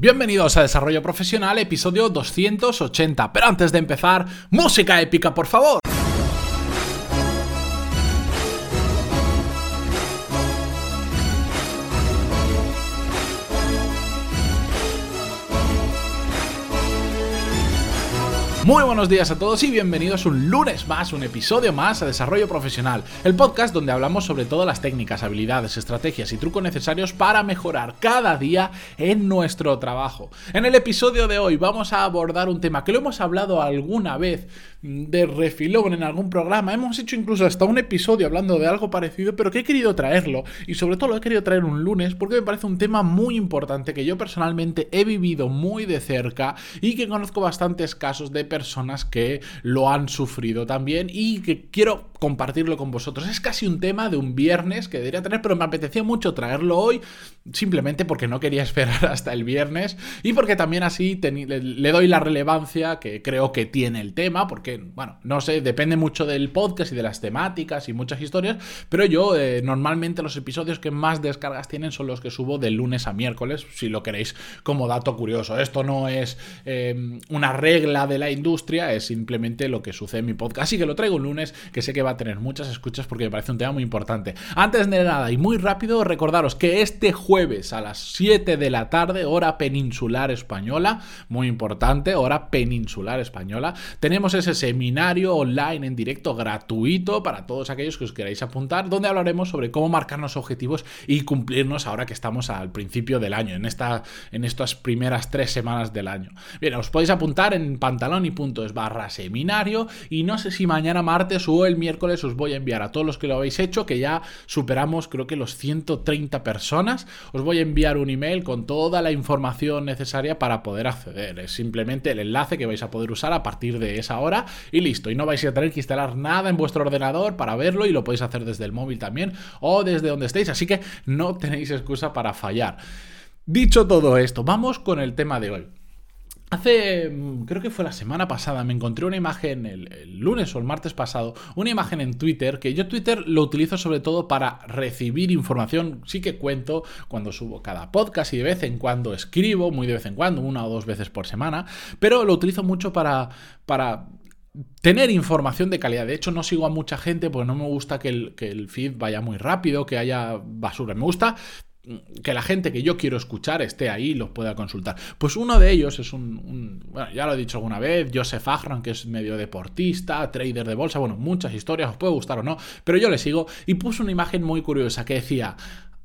Bienvenidos a Desarrollo Profesional, episodio 280. Pero antes de empezar, música épica, por favor. Muy buenos días a todos y bienvenidos un lunes más, un episodio más a Desarrollo Profesional, el podcast donde hablamos sobre todas las técnicas, habilidades, estrategias y trucos necesarios para mejorar cada día en nuestro trabajo. En el episodio de hoy vamos a abordar un tema que lo hemos hablado alguna vez de refilón en algún programa, hemos hecho incluso hasta un episodio hablando de algo parecido, pero que he querido traerlo y sobre todo lo he querido traer un lunes porque me parece un tema muy importante que yo personalmente he vivido muy de cerca y que conozco bastantes casos de personas personas que lo han sufrido también y que quiero compartirlo con vosotros. Es casi un tema de un viernes que debería tener, pero me apetecía mucho traerlo hoy, simplemente porque no quería esperar hasta el viernes y porque también así le doy la relevancia que creo que tiene el tema, porque, bueno, no sé, depende mucho del podcast y de las temáticas y muchas historias, pero yo eh, normalmente los episodios que más descargas tienen son los que subo de lunes a miércoles, si lo queréis como dato curioso. Esto no es eh, una regla de la industria, es simplemente lo que sucede en mi podcast. Así que lo traigo un lunes que sé que va a tener muchas escuchas porque me parece un tema muy importante. Antes de nada y muy rápido, recordaros que este jueves a las 7 de la tarde, hora peninsular española, muy importante, hora peninsular española, tenemos ese seminario online en directo gratuito para todos aquellos que os queráis apuntar, donde hablaremos sobre cómo marcarnos objetivos y cumplirnos ahora que estamos al principio del año, en, esta, en estas primeras tres semanas del año. Bien, os podéis apuntar en pantalón y barra seminario y no sé si mañana martes o el miércoles os voy a enviar a todos los que lo habéis hecho, que ya superamos creo que los 130 personas, os voy a enviar un email con toda la información necesaria para poder acceder. Es simplemente el enlace que vais a poder usar a partir de esa hora y listo. Y no vais a tener que instalar nada en vuestro ordenador para verlo y lo podéis hacer desde el móvil también o desde donde estéis. Así que no tenéis excusa para fallar. Dicho todo esto, vamos con el tema de hoy. Hace, mm, creo que fue la semana pasada, me encontré una imagen, el, lunes o el martes pasado, una imagen en Twitter, que yo Twitter lo utilizo sobre todo para recibir información, sí que cuento cuando subo cada podcast y de vez en cuando escribo, muy de vez en cuando, una o dos veces por semana, pero lo utilizo mucho para, para tener información de calidad. De hecho, no sigo a mucha gente porque no me gusta que el, que el, feed vaya muy rápido, que haya basura. Me gusta que la gente que yo quiero escuchar esté ahí y los pueda consultar. Pues uno de ellos es un, bueno, ya lo he dicho alguna vez, Joseph Agron, que es medio deportista, trader de bolsa, bueno, muchas historias, os puede gustar o no, pero yo le sigo y puso una imagen muy curiosa que decía,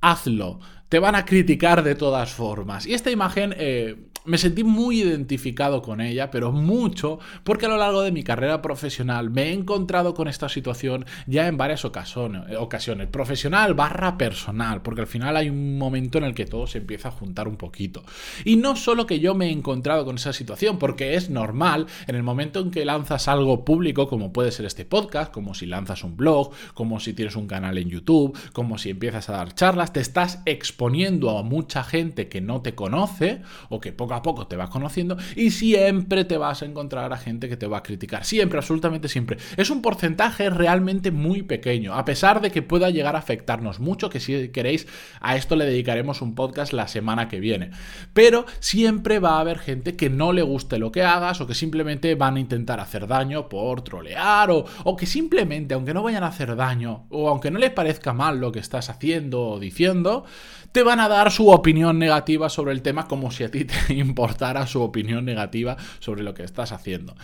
hazlo, te van a criticar de todas formas. Y esta imagen... Eh, me sentí muy identificado con ella, pero mucho, porque a lo largo de mi carrera profesional me he encontrado con esta situación ya en varias ocasiones, profesional barra personal, porque al final hay un momento en el que todo se empieza a juntar un poquito. Y no solo que yo me he encontrado con esa situación, porque es normal en el momento en que lanzas algo público, como puede ser este podcast, como si lanzas un blog, como si tienes un canal en YouTube, como si empiezas a dar charlas, te estás exponiendo a mucha gente que no te conoce o que poco a poco te vas conociendo y siempre te vas a encontrar a gente que te va a criticar. Siempre, absolutamente siempre. Es un porcentaje realmente muy pequeño, a pesar de que pueda llegar a afectarnos mucho, que si queréis a esto le dedicaremos un podcast la semana que viene. Pero siempre va a haber gente que no le guste lo que hagas o que simplemente van a intentar hacer daño por trolear o, o que simplemente, aunque no vayan a hacer daño o aunque no les parezca mal lo que estás haciendo o diciendo, te van a dar su opinión negativa sobre el tema como si a ti te importara su opinión negativa sobre lo que estás haciendo.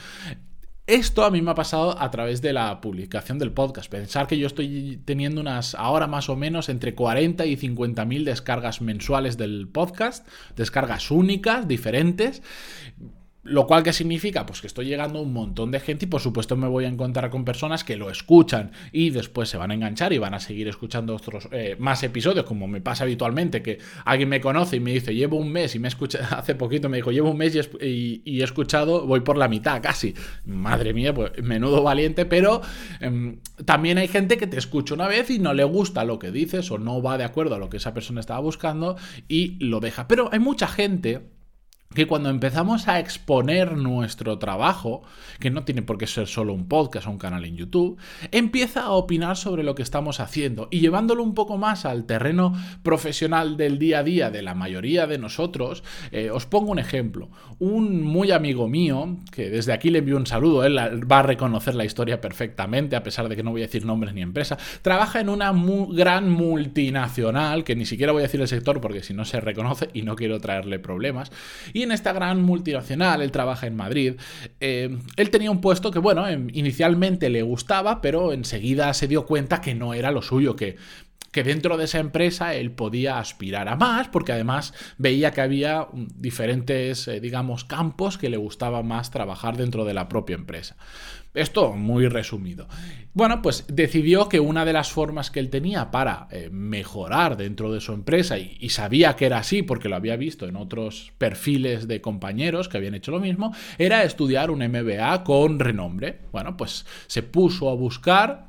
Esto a mí me ha pasado a través de la publicación del podcast. Pensar que yo estoy teniendo unas, ahora más o menos, entre 40 y 50 mil descargas mensuales del podcast, descargas únicas, diferentes. Lo cual, ¿qué significa? Pues que estoy llegando a un montón de gente y por supuesto me voy a encontrar con personas que lo escuchan y después se van a enganchar y van a seguir escuchando otros eh, más episodios, como me pasa habitualmente, que alguien me conoce y me dice, llevo un mes y me escucha, hace poquito me dijo, llevo un mes y, he escuchado, voy por la mitad casi. Madre mía, pues menudo valiente, pero em, también hay gente que te escucha una vez y no le gusta lo que dices o no va de acuerdo a lo que esa persona estaba buscando y lo deja. Pero hay mucha gente que cuando empezamos a exponer nuestro trabajo, que no tiene por qué ser solo un podcast o un canal en YouTube, empieza a opinar sobre lo que estamos haciendo y llevándolo un poco más al terreno profesional del día a día de la mayoría de nosotros, eh, os pongo un ejemplo. Un muy amigo mío, que desde aquí le envío un saludo, él va a reconocer la historia perfectamente, a pesar de que no voy a decir nombres ni empresa, trabaja en una gran multinacional, que ni siquiera voy a decir el sector porque si no se reconoce y no quiero traerle problemas, en esta gran multinacional, él trabaja en Madrid, eh, él tenía un puesto que, bueno, em, inicialmente le gustaba, pero enseguida se dio cuenta que no era lo suyo, que que dentro de esa empresa él podía aspirar a más, porque además veía que había diferentes, eh, digamos, campos que le gustaba más trabajar dentro de la propia empresa. Esto muy resumido. Bueno, pues decidió que una de las formas que él tenía para eh, mejorar dentro de su empresa, y, y, sabía que era así porque lo había visto en otros perfiles de compañeros que habían hecho lo mismo, era estudiar un MBA con renombre. Bueno, pues se puso a buscar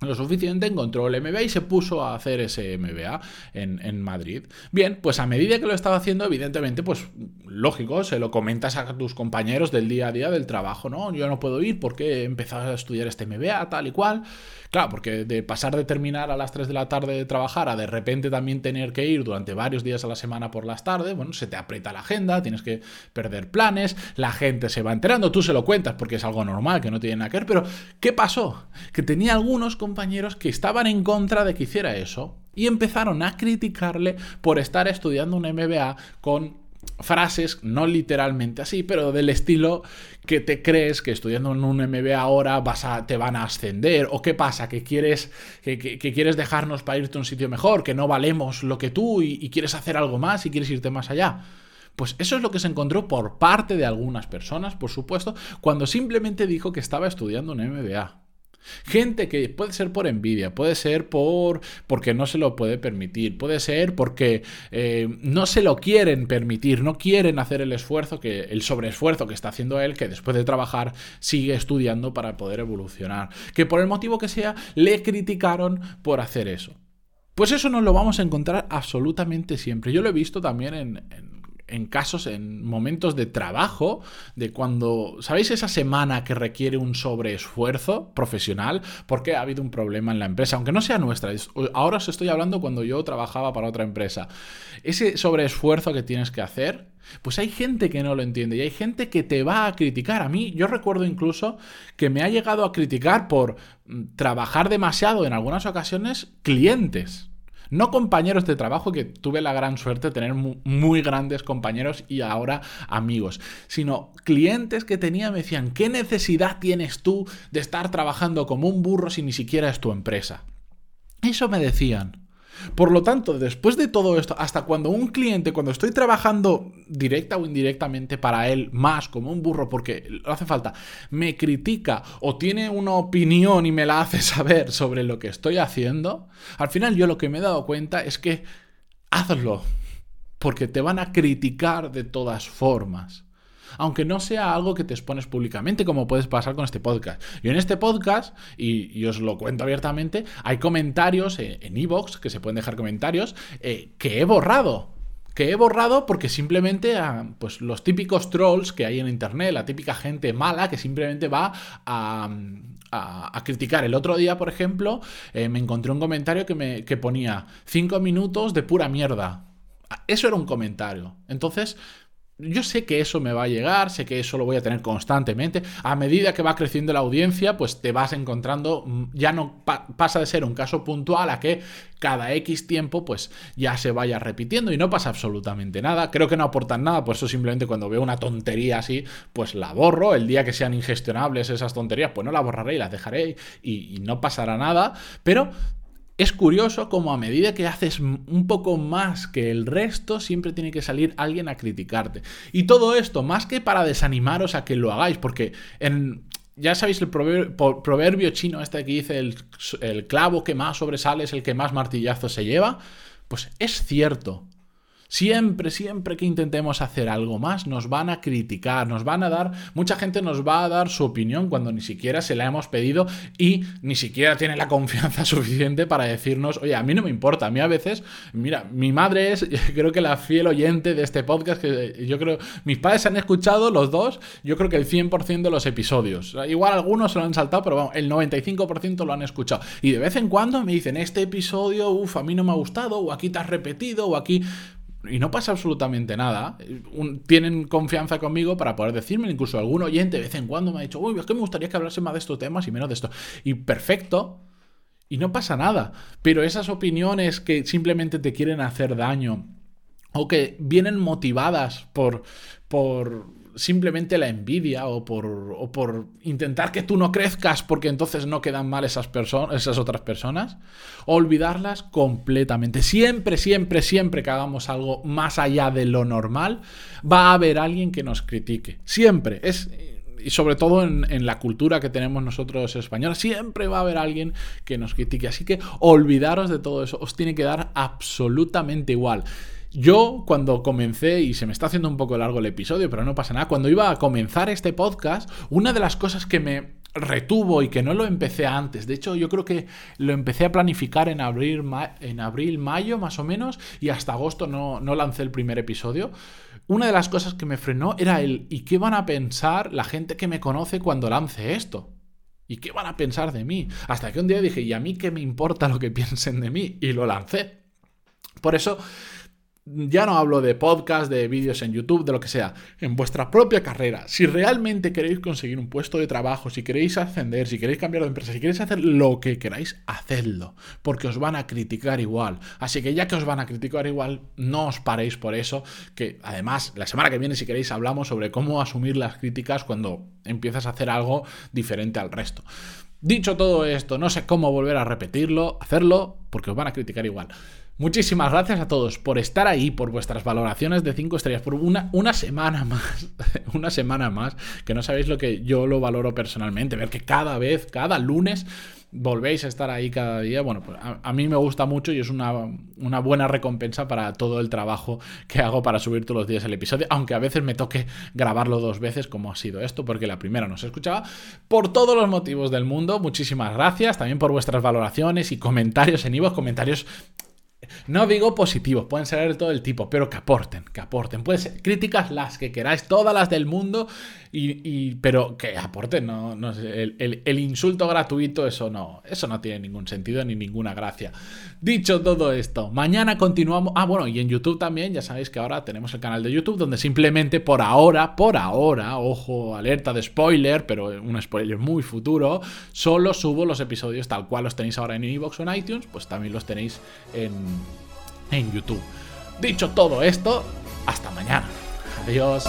lo suficiente, encontró el MBA y se puso a hacer ese MBA en, Madrid. Bien, pues a medida que lo estaba haciendo, evidentemente, pues lógico, se lo comentas a tus compañeros del día a día del trabajo, ¿no? Yo no puedo ir porque he empezado a estudiar este MBA, tal y cual. Claro, porque de pasar de terminar a las 3 de la tarde de trabajar a de repente también tener que ir durante varios días a la semana por las tardes, bueno, se te aprieta la agenda, tienes que perder planes, la gente se va enterando, tú se lo cuentas porque es algo normal, que no tiene nada que ver, pero ¿qué pasó? Que tenía algunos que estaban en contra de que hiciera eso y empezaron a criticarle por estar estudiando un MBA con frases, no literalmente así, pero del estilo que te crees que estudiando en un MBA ahora vas a, te van a ascender, o qué pasa, que quieres, que, quieres dejarnos para irte a un sitio mejor, que no valemos lo que tú y quieres hacer algo más y quieres irte más allá. Pues eso es lo que se encontró por parte de algunas personas, por supuesto, cuando simplemente dijo que estaba estudiando un MBA. Gente que puede ser por envidia, puede ser por porque no se lo puede permitir, puede ser porque eh, no se lo quieren permitir, no quieren hacer el esfuerzo, que el sobreesfuerzo que está haciendo él, que después de trabajar sigue estudiando para poder evolucionar. Que por el motivo que sea, le criticaron por hacer eso. Pues eso nos lo vamos a encontrar absolutamente siempre. Yo lo he visto también en en casos, en momentos de trabajo, de cuando, ¿sabéis esa semana que requiere un sobreesfuerzo profesional? Porque ha habido un problema en la empresa, aunque no sea nuestra. Ahora os estoy hablando cuando yo trabajaba para otra empresa. Ese sobreesfuerzo que tienes que hacer, pues hay gente que no lo entiende y hay gente que te va a criticar. A mí, yo recuerdo incluso que me ha llegado a criticar por mm, trabajar demasiado en algunas ocasiones clientes. No compañeros de trabajo, que tuve la gran suerte de tener muy, grandes compañeros y ahora amigos, sino clientes que tenía me decían, ¿qué necesidad tienes tú de estar trabajando como un burro si ni siquiera es tu empresa? Eso me decían. Por lo tanto, después de todo esto, hasta cuando un cliente, cuando estoy trabajando directa o indirectamente para él más como un burro porque lo hace falta, me critica o tiene una opinión y me la hace saber sobre lo que estoy haciendo, al final yo lo que me he dado cuenta es que hazlo, porque te van a criticar de todas formas aunque no sea algo que te expones públicamente, como puedes pasar con este podcast. Y en este podcast, y, os lo cuento abiertamente, hay comentarios en Evox, que se pueden dejar comentarios, eh, que he borrado que he borrado porque simplemente ah, pues los típicos trolls que hay en internet, la típica gente mala que simplemente va a, criticar. El otro día, por ejemplo, eh, me encontré un comentario que, me, que ponía 5 minutos de pura mierda. Eso era un comentario. Entonces, yo sé que eso me va a llegar, sé que eso lo voy a tener constantemente. A medida que va creciendo la audiencia, pues te vas encontrando, mm, ya no pasa de ser un caso puntual a que cada X tiempo pues ya se vaya repitiendo y no pasa absolutamente nada. Creo que no aportan nada, por eso simplemente cuando veo una tontería así, pues la borro. El día que sean ingestionables esas tonterías, pues no la borraré y las dejaré y, y no pasará nada. Pero es curioso como a medida que haces un poco más que el resto, siempre tiene que salir alguien a criticarte. Y todo esto, más que para desanimaros a que lo hagáis, porque en, ya sabéis el proverbio, chino este que dice el, el clavo que más sobresale es el que más martillazos se lleva, pues es cierto. Siempre, siempre que intentemos hacer algo más, nos van a criticar, nos van a dar, mucha gente nos va a dar su opinión cuando ni siquiera se la hemos pedido y ni siquiera tiene la confianza suficiente para decirnos, oye, a mí no me importa, a mí a veces, mira, mi madre es, creo que la fiel oyente de este podcast, que yo creo, mis padres han escuchado los dos, yo creo que el 100% de los episodios. Igual algunos se lo han saltado, pero vamos, el 95% lo han escuchado. Y de vez en cuando me dicen, este episodio, uff, a mí no me ha gustado, o aquí te has repetido, o aquí y no pasa absolutamente nada. tienen confianza conmigo para poder decirme, incluso algún oyente de vez en cuando me ha dicho, uy, es que me gustaría que hablase más de estos temas y menos de esto. Y perfecto. Y no pasa nada. Pero esas opiniones que simplemente te quieren hacer daño o que vienen motivadas por, por simplemente la envidia o por, por intentar que tú no crezcas porque entonces no quedan mal esas, esas otras personas, olvidarlas completamente. Siempre, siempre, siempre que hagamos algo más allá de lo normal, va a haber alguien que nos critique. Siempre. Es, y sobre todo en, en, la cultura que tenemos nosotros españoles, siempre va a haber alguien que nos critique. Así que olvidaros de todo eso, os tiene que dar absolutamente igual. Yo cuando comencé, y se me está haciendo un poco largo el episodio, pero no pasa nada, cuando iba a comenzar este podcast, una de las cosas que me retuvo y que no lo empecé antes, de hecho yo creo que lo empecé a planificar en abril, en abril mayo más o menos, y hasta agosto no, no lancé el primer episodio, una de las cosas que me frenó era el ¿y qué van a pensar la gente que me conoce cuando lance esto? ¿Y qué van a pensar de mí? Hasta que un día dije, ¿y a mí qué me importa lo que piensen de mí? Y lo lancé. Por eso ya no hablo de podcast, de vídeos en YouTube, de lo que sea. En vuestra propia carrera, si realmente queréis conseguir un puesto de trabajo, si queréis ascender, si queréis cambiar de empresa, si queréis hacer lo que queráis, hacedlo. Porque os van a criticar igual. Así que ya que os van a criticar igual, no os paréis por eso. Que además, la semana que viene, si queréis, hablamos sobre cómo asumir las críticas cuando empiezas a hacer algo diferente al resto. Dicho todo esto, no sé cómo volver a repetirlo, hacerlo, porque os van a criticar igual. Muchísimas gracias a todos por estar ahí, por vuestras valoraciones de 5 estrellas, por una, una semana más, una semana más, que no sabéis lo que yo lo valoro personalmente, ver que cada vez, cada lunes volvéis a estar ahí cada día, bueno, pues a, mí me gusta mucho y es una, una, buena recompensa para todo el trabajo que hago para subir todos los días el episodio, aunque a veces me toque grabarlo dos veces como ha sido esto, porque la primera no se escuchaba, por todos los motivos del mundo, muchísimas gracias, también por vuestras valoraciones y comentarios en Ivo, comentarios no digo positivos, pueden ser de todo el tipo, pero que aporten, que aporten. Pueden ser críticas las que queráis, todas las del mundo, y, pero que aporten, no, el, insulto gratuito, eso no, eso no tiene ningún sentido ni ninguna gracia. Dicho todo esto, mañana continuamos. Ah, bueno, y en YouTube también, ya sabéis que ahora tenemos el canal de YouTube donde simplemente por ahora, por ahora, ojo, alerta de spoiler, pero un spoiler muy futuro, solo subo los episodios tal cual los tenéis ahora en Evox o en iTunes, pues también los tenéis en en YouTube. Dicho todo esto, hasta mañana. Adiós.